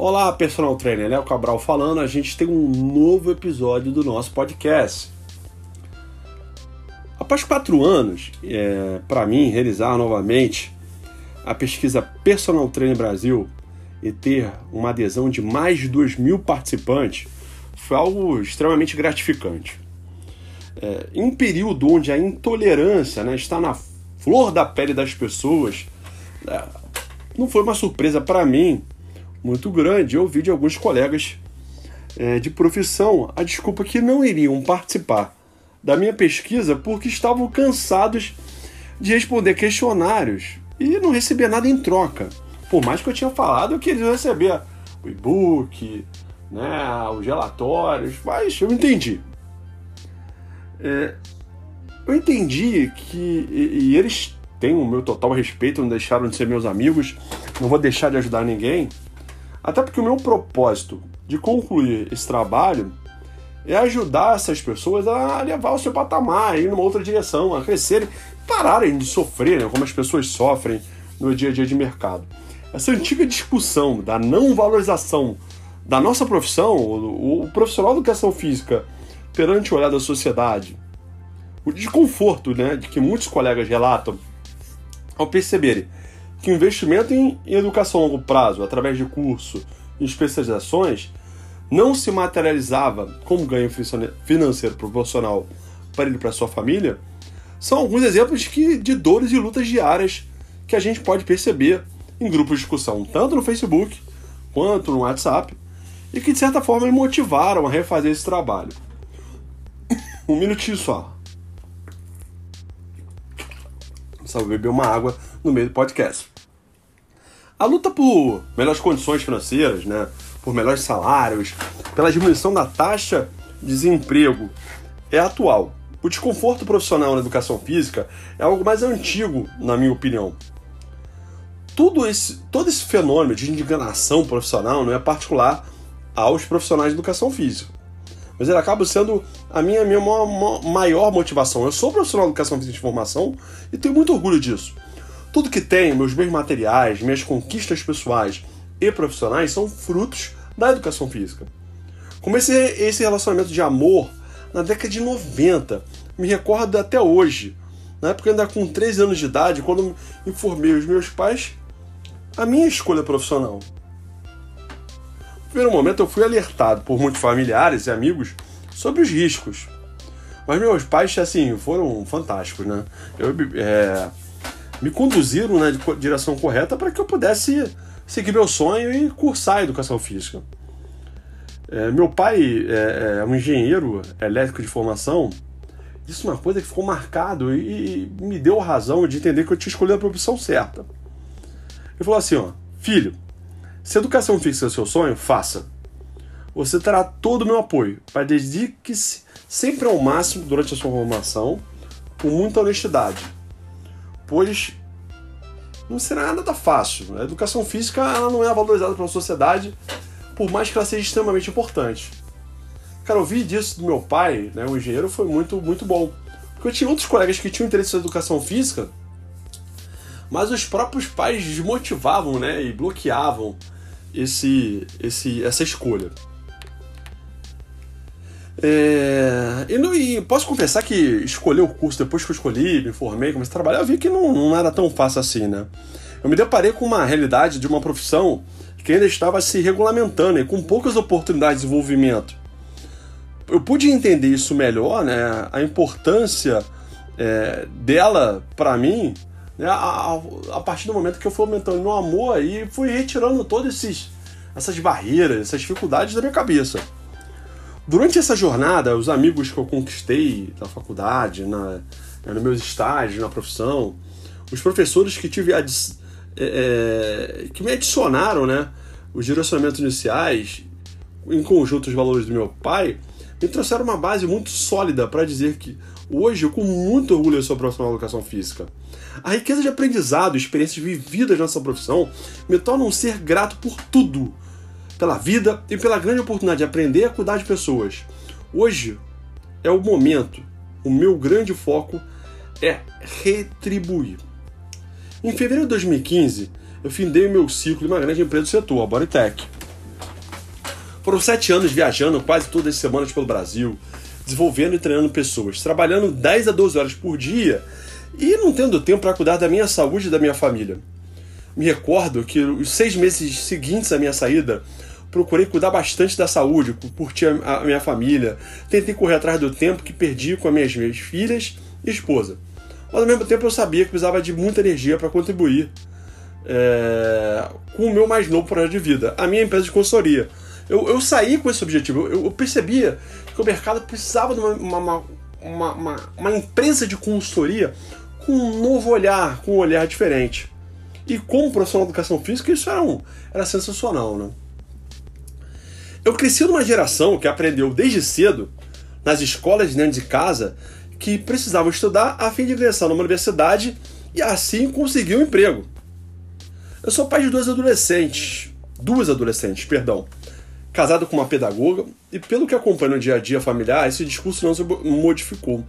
Olá, personal trainer, Léo Cabral falando. A gente tem um novo episódio do nosso podcast. Após quatro anos, é, para mim, realizar novamente a pesquisa Personal Trainer Brasil e ter uma adesão de mais de 2 mil participantes foi algo extremamente gratificante. É, em um período onde a intolerância né, está na flor da pele das pessoas, é, não foi uma surpresa para mim muito grande ouvir de alguns colegas é, de profissão a desculpa que não iriam participar da minha pesquisa porque estavam cansados de responder questionários e não receber nada em troca. Por mais que eu tinha falado que eles iam receber o e-book, né, os relatórios, mas eu entendi. É, eu entendi que. E, e, eles têm o meu total respeito, não deixaram de ser meus amigos, não vou deixar de ajudar ninguém. Até porque o meu propósito de concluir esse trabalho é ajudar essas pessoas a levar o seu patamar, a ir numa outra direção, a crescerem, pararem de sofrer, né, como as pessoas sofrem no dia a dia de mercado. Essa antiga discussão da não valorização da nossa profissão, o, profissional de educação física perante o olhar da sociedade, o desconforto né, de que muitos colegas relatam ao perceberem que o investimento em, educação a longo prazo, através de curso e especializações, não se materializava como ganho financeiro proporcional para ele e para sua família, são alguns exemplos que, de dores e lutas diárias que a gente pode perceber em grupos de discussão, tanto no Facebook quanto no WhatsApp, e que de certa forma me motivaram a refazer esse trabalho. Um minutinho só. Só beber uma água no meio do podcast. A luta por melhores condições financeiras, né? por melhores salários, pela diminuição da taxa de desemprego é atual. O desconforto profissional na educação física é algo mais antigo, na minha opinião. Tudo esse, todo esse fenômeno de indignação profissional não é particular aos profissionais de educação física. Mas ele acaba sendo a minha, minha maior motivação. Eu sou profissional de educação física de formação e tenho muito orgulho disso. Tudo que tenho, meus bens materiais, minhas conquistas pessoais e profissionais são frutos da educação física. Comecei esse relacionamento de amor na década de 90, me recordo até hoje, na época ainda com 13 anos de idade, quando informei os meus pais a minha escolha profissional. No primeiro momento eu fui alertado por muitos familiares e amigos sobre os riscos. Mas meus pais, assim, foram fantásticos, né? Eu, é, me conduziram na direção correta para que eu pudesse seguir meu sonho e cursar a educação física. É, meu pai é, é, um engenheiro elétrico de formação. Isso é uma coisa que ficou marcado e, e me deu razão de entender que eu tinha escolhido a profissão certa. Ele falou assim, ó, filho, se educação física é o seu sonho, faça. Você terá todo o meu apoio, mas dedique-se sempre ao máximo durante a sua formação, com muita honestidade pois não será nada fácil. A educação física ela não é valorizada pela sociedade, por mais que ela seja extremamente importante. Cara, ouvir disso do meu pai, né, um engenheiro, foi muito, muito bom. Porque eu tinha outros colegas que tinham interesse na educação física, mas os próprios pais desmotivavam né, e bloqueavam esse, esse, essa escolha. É, e, não, e, posso confessar que escolher o curso depois que eu escolhi, me formei, comecei a trabalhar, eu vi que não, não era tão fácil assim, né? Eu me deparei com uma realidade de uma profissão que ainda estava se regulamentando e com poucas oportunidades de desenvolvimento. Eu pude entender isso melhor, né? A importância é, dela para mim, né? A, a, partir do momento que eu fui aumentando meu amor e fui retirando todas essas barreiras, essas dificuldades da minha cabeça. Durante essa jornada, os amigos que eu conquistei na faculdade, na, né, nos meus estágios, na profissão, os professores que tive é, é, que me adicionaram, né, os direcionamentos iniciais, em conjunto os valores do meu pai, me trouxeram uma base muito sólida para dizer que hoje eu com muito orgulho sou profissional de educação física. A riqueza de aprendizado e experiências vividas nessa profissão me tornam um ser grato por tudo pela vida e pela grande oportunidade de aprender a cuidar de pessoas. Hoje é o momento, o meu grande foco é retribuir. Em fevereiro de 2015, eu findei o meu ciclo em uma grande empresa do setor, a Bodytech. Foram sete anos viajando quase todas as semanas pelo Brasil, desenvolvendo e treinando pessoas, trabalhando 10 a 12 horas por dia e não tendo tempo para cuidar da minha saúde e da minha família. Me recordo que os seis meses seguintes à minha saída, procurei cuidar bastante da saúde, curtir a minha família, tentei correr atrás do tempo que perdi com as minhas, minhas filhas e esposa. Mas ao mesmo tempo eu sabia que precisava de muita energia para contribuir é, com o meu mais novo projeto de vida, a minha empresa de consultoria. Eu, eu saí com esse objetivo, eu, eu percebia que o mercado precisava de uma, uma, uma, uma, uma empresa de consultoria com um novo olhar, com um olhar diferente. E como profissional de educação física, isso era, um, era sensacional, né? Eu cresci numa geração que aprendeu desde cedo, nas escolas dentro de casa, que precisavam estudar a fim de ingressar numa universidade e assim conseguir um emprego. Eu sou pai de dois adolescentes, duas adolescentes, perdão, casado com uma pedagoga, e pelo que acompanho no dia a dia familiar, esse discurso não se modificou.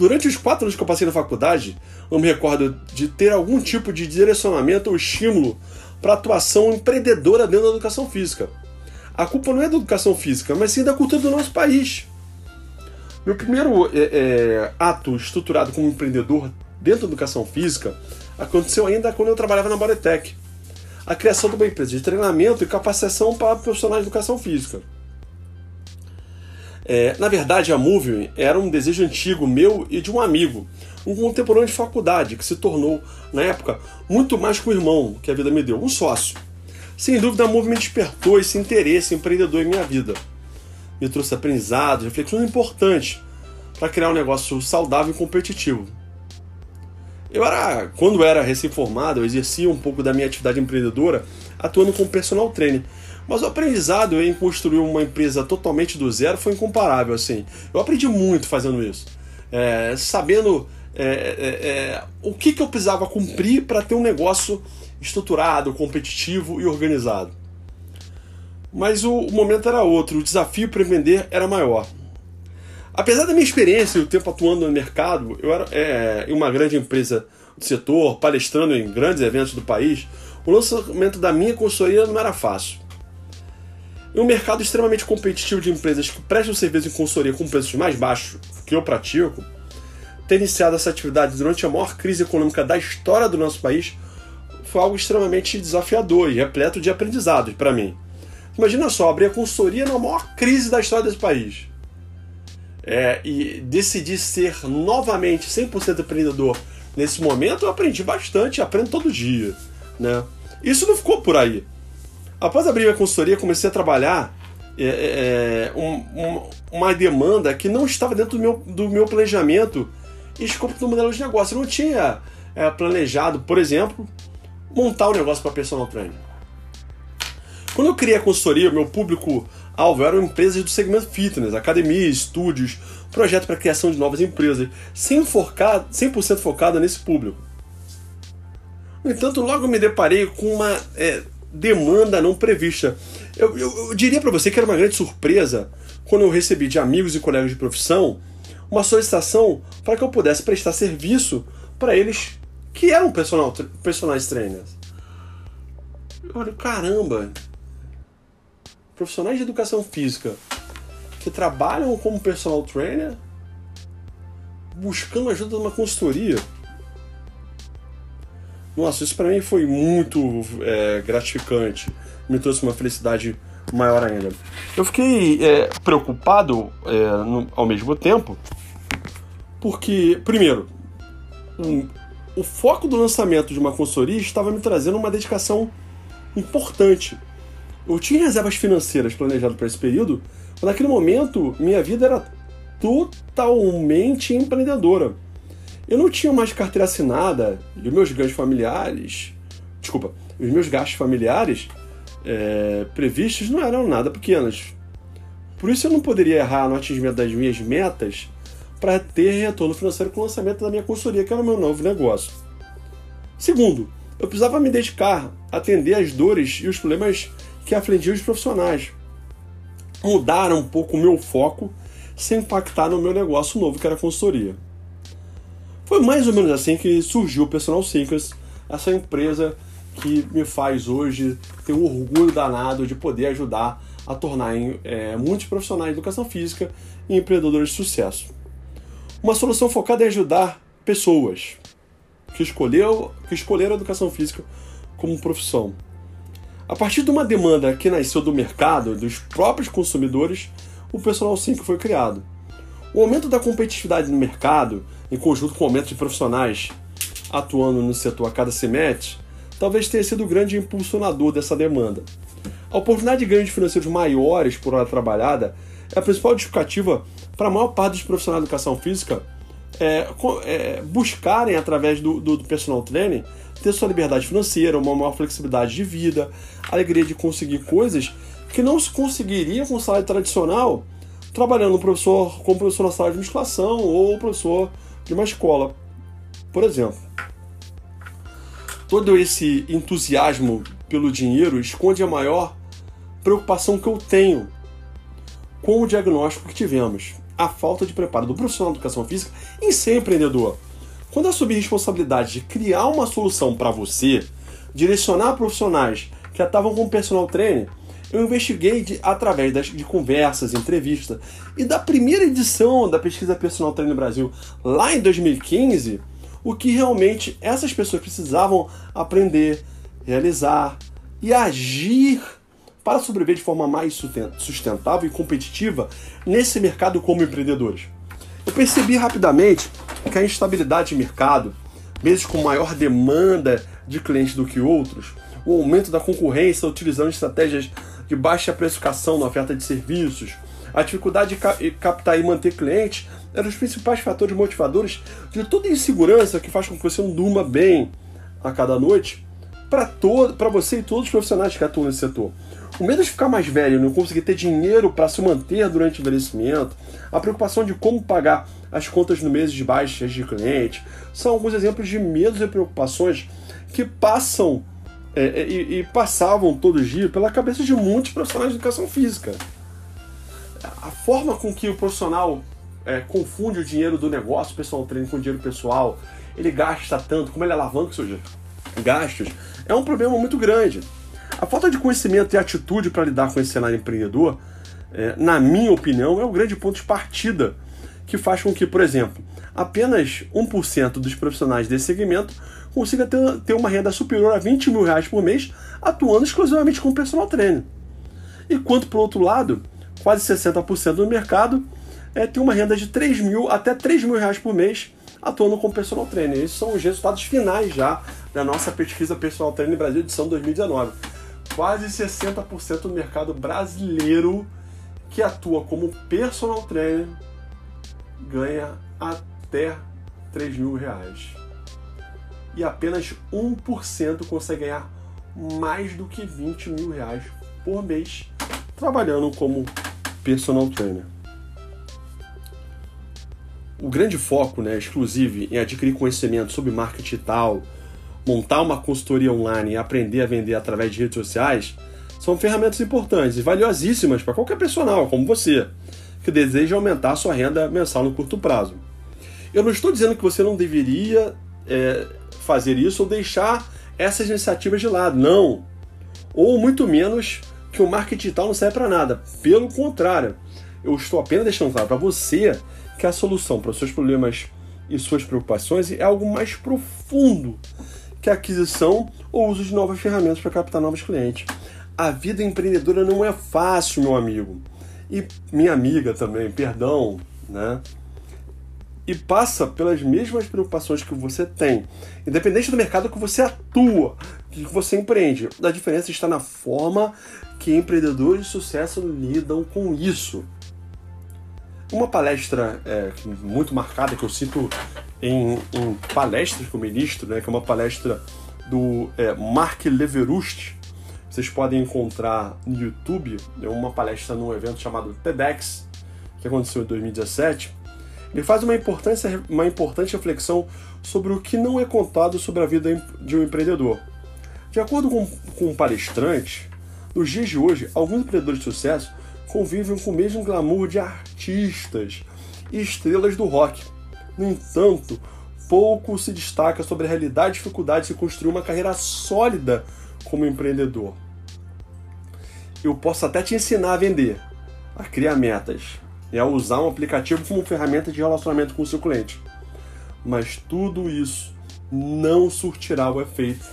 Durante os quatro anos que eu passei na faculdade, eu me recordo de ter algum tipo de direcionamento ou estímulo para atuação empreendedora dentro da educação física. A culpa não é da educação física, mas sim da cultura do nosso país. Meu primeiro é, é, ato estruturado como empreendedor dentro da educação física aconteceu ainda quando eu trabalhava na Bodytech. A criação de uma empresa de treinamento e capacitação para profissionais de educação física. É, na verdade, a Move era um desejo antigo meu e de um amigo, um contemporâneo de faculdade, que se tornou, na época, muito mais que um irmão que a vida me deu, um sócio. Sem dúvida, a Move me despertou esse interesse empreendedor em minha vida. Me trouxe aprendizados, reflexões importantes para criar um negócio saudável e competitivo. Eu era, quando era recém-formado, eu exercia um pouco da minha atividade empreendedora atuando como personal trainer. Mas o aprendizado em construir uma empresa totalmente do zero foi incomparável, assim. Eu aprendi muito fazendo isso. É, sabendo é, é, é o que, que eu precisava cumprir para ter um negócio estruturado, competitivo e organizado. Mas o, o momento era outro, o desafio para vender era maior. Apesar da minha experiência e o tempo atuando no mercado, eu era é, em uma grande empresa do setor, palestrando em grandes eventos do país, o lançamento da minha consultoria não era fácil. Em um mercado extremamente competitivo de empresas que prestam serviço em consultoria com preços mais baixos que eu pratico, ter iniciado essa atividade durante a maior crise econômica da história do nosso país foi algo extremamente desafiador e repleto de aprendizados para mim. Imagina só, abrir a consultoria na maior crise da história desse país. É, e decidir ser novamente 100% empreendedor nesse momento, eu aprendi bastante, aprendo todo dia. Né? Isso não ficou por aí. Após abrir a consultoria, comecei a trabalhar é, é, um, um, uma demanda que não estava dentro do meu, do meu planejamento e escopo do modelo de negócio. Eu não tinha é, planejado, por exemplo, montar um negócio para personal trainer. Quando eu criei a consultoria, meu público-alvo eram empresas do segmento fitness, academias, estúdios, projetos para criação de novas empresas, 100%, focado, 100 focada nesse público. No entanto, logo me deparei com uma é, demanda não prevista. Eu, eu, eu diria para você que era uma grande surpresa quando eu recebi de amigos e colegas de profissão uma solicitação para que eu pudesse prestar serviço para eles que eram personal, personagens trainers. Eu falei, caramba, profissionais de educação física que trabalham como personal trainer buscando ajuda de uma consultoria. Nossa, isso para mim foi muito é, gratificante. Me trouxe uma felicidade maior ainda. Eu fiquei é, preocupado é, no, ao mesmo tempo, porque, primeiro, um, o foco do lançamento de uma consultoria estava me trazendo uma dedicação importante. Eu tinha reservas financeiras planejadas para esse período, mas naquele momento minha vida era totalmente empreendedora. Eu não tinha mais carteira assinada e os meus ganhos familiares, desculpa, os meus gastos familiares é, previstos não eram nada pequenos. Por isso eu não poderia errar no atingimento das minhas metas para ter retorno financeiro com o lançamento da minha consultoria, que era o meu novo negócio. Segundo, eu precisava me dedicar a atender as dores e os problemas que afligiam os profissionais. Mudar um pouco o meu foco sem impactar no meu negócio novo, que era a consultoria. Foi mais ou menos assim que surgiu o Personal Thinkers, essa empresa que me faz hoje ter um orgulho danado de poder ajudar a tornarem é, muitos profissionais de educação física em empreendedores de sucesso. Uma solução focada em ajudar pessoas que, escolheu, que escolheram a educação física como profissão. A partir de uma demanda que nasceu do mercado, dos próprios consumidores, o Personal 5 foi criado. O aumento da competitividade no mercado, em conjunto com o aumento de profissionais atuando no setor a cada semestre, talvez tenha sido o grande impulsionador dessa demanda. A oportunidade de ganhos financeiros maiores por hora trabalhada é a principal justificativa para a maior parte dos profissionais de educação física é, é, buscarem, através do, do, do personal training, ter sua liberdade financeira, uma maior flexibilidade de vida, alegria de conseguir coisas que não se conseguiria com o salário tradicional trabalhando professor, como professor na sala de musculação ou professor de uma escola, por exemplo. Todo esse entusiasmo pelo dinheiro esconde a maior preocupação que eu tenho com o diagnóstico que tivemos, a falta de preparo do profissional de educação física em ser empreendedor. Quando assumi a responsabilidade de criar uma solução para você, direcionar profissionais que estavam com personal trainer, eu investiguei de, através das, de conversas, entrevistas e da primeira edição da pesquisa Personal Trainer Brasil, lá em 2015, o que realmente essas pessoas precisavam aprender, realizar e agir para sobreviver de forma mais sustentável e competitiva nesse mercado como empreendedores. Eu percebi rapidamente que a instabilidade de mercado, mesmo com maior demanda de clientes do que outros, o aumento da concorrência utilizando estratégias de baixa precificação na oferta de serviços, a dificuldade de captar e manter clientes eram os principais fatores motivadores de toda a insegurança que faz com que você não durma bem a cada noite para você e todos os profissionais que atuam nesse setor. O medo de ficar mais velho, não conseguir ter dinheiro para se manter durante o envelhecimento, a preocupação de como pagar as contas no mês de baixas de cliente, são alguns exemplos de medos e preocupações que passam é, é, e, e, passavam todo dia pela cabeça de muitos profissionais de educação física. A forma com que o profissional é, confunde o dinheiro do negócio, pessoal treina com o dinheiro pessoal, ele gasta tanto, como ele alavanca seus gastos, é um problema muito grande. A falta de conhecimento e atitude para lidar com esse cenário empreendedor, é, na minha opinião, é o grande ponto de partida que faz com que, por exemplo, apenas 1% dos profissionais desse segmento consiga ter, ter uma renda superior a 20 mil reais por mês atuando exclusivamente com personal trainer. Enquanto, por outro lado, quase 60% do mercado é, tem uma renda de 3 mil até 3 mil reais por mês atuando como personal trainer. Esses são os resultados finais já da nossa pesquisa Personal Trainer Brasil edição 2019 quase 60% do mercado brasileiro que atua como personal trainer ganha até 3 mil reais. E apenas 1% consegue ganhar mais do que 20 mil reais por mês trabalhando como personal trainer. O grande foco, né, exclusivo em adquirir conhecimento sobre marketing digital, montar uma consultoria online e aprender a vender através de redes sociais são ferramentas importantes e valiosíssimas para qualquer profissional como você que deseja aumentar sua renda mensal no curto prazo. Eu não estou dizendo que você não deveria é, fazer isso ou deixar essas iniciativas de lado, não. Ou muito menos que o marketing digital não serve para nada. Pelo contrário, eu estou apenas deixando claro para você que a solução para os seus problemas e suas preocupações é algo mais profundo que a aquisição ou uso de novas ferramentas para captar novos clientes. A vida empreendedora não é fácil, meu amigo. E minha amiga também, perdão, né? E passa pelas mesmas preocupações que você tem, independente do mercado que você atua, que você empreende. A diferença está na forma que empreendedores de sucesso lidam com isso. Uma palestra é, muito marcada que eu cito em, em palestras com o ministro, né, que é uma palestra do é, Mark Leverust. Vocês podem encontrar no YouTube, é uma palestra num evento chamado TEDx, que aconteceu em 2017. Ele faz uma, importância, uma importante reflexão sobre o que não é contado sobre a vida de um empreendedor. De acordo com, com um palestrante, nos dias de hoje, alguns empreendedores de sucesso convivem com o mesmo glamour de artistas e estrelas do rock no entanto, pouco se destaca sobre a realidade e dificuldade de se construir uma carreira sólida como empreendedor. eu posso até te ensinar a vender, a criar metas a usar um aplicativo como ferramenta de relacionamento com o seu cliente. Mas tudo isso não surtirá o efeito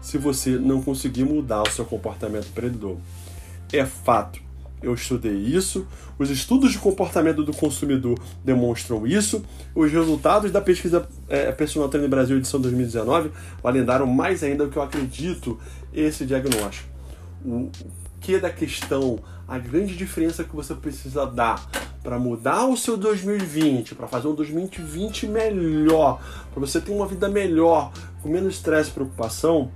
se você não conseguir mudar o seu comportamento empreendedor. É fato. Eu estudei isso, os estudos de comportamento do consumidor demonstram isso, os resultados da pesquisa é, Personal Training Brasil edição 2019 validaram mais ainda do que eu acredito esse diagnóstico. O que da questão, a grande diferença que você precisa dar para mudar o seu 2020, para fazer um 2020 melhor, para você ter uma vida melhor, com menos estresse e preocupação,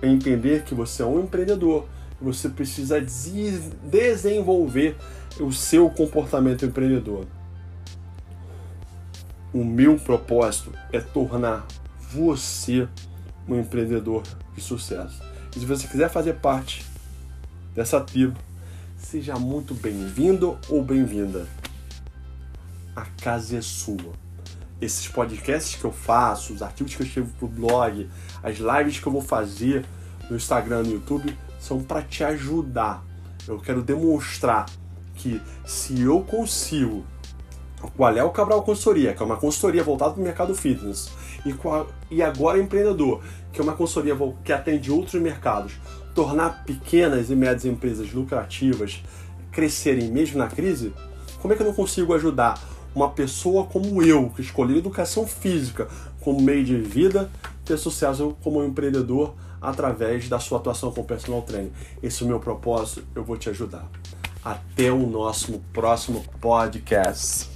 é entender que você é um empreendedor você precisa desenvolver o seu comportamento empreendedor. O meu propósito é tornar você um empreendedor de sucesso. E se você quiser fazer parte dessa tribo, seja muito bem-vindo ou bem-vinda. A casa é sua. Esses podcasts que eu faço, os artigos que eu escrevo pro blog, as lives que eu vou fazer no Instagram, no YouTube, são para te ajudar. Eu quero demonstrar que se eu consigo com a Léo Cabral Consultoria, que é uma consultoria voltada para o mercado fitness, e, a, e agora empreendedor, que é uma consultoria que atende outros mercados, tornar pequenas e médias empresas lucrativas crescerem mesmo na crise, como é que eu não consigo ajudar uma pessoa como eu, que escolheu educação física como meio de vida, ter sucesso como empreendedor através da sua atuação com personal trainer? Esse é o meu propósito, eu vou te ajudar. Até o nosso próximo podcast.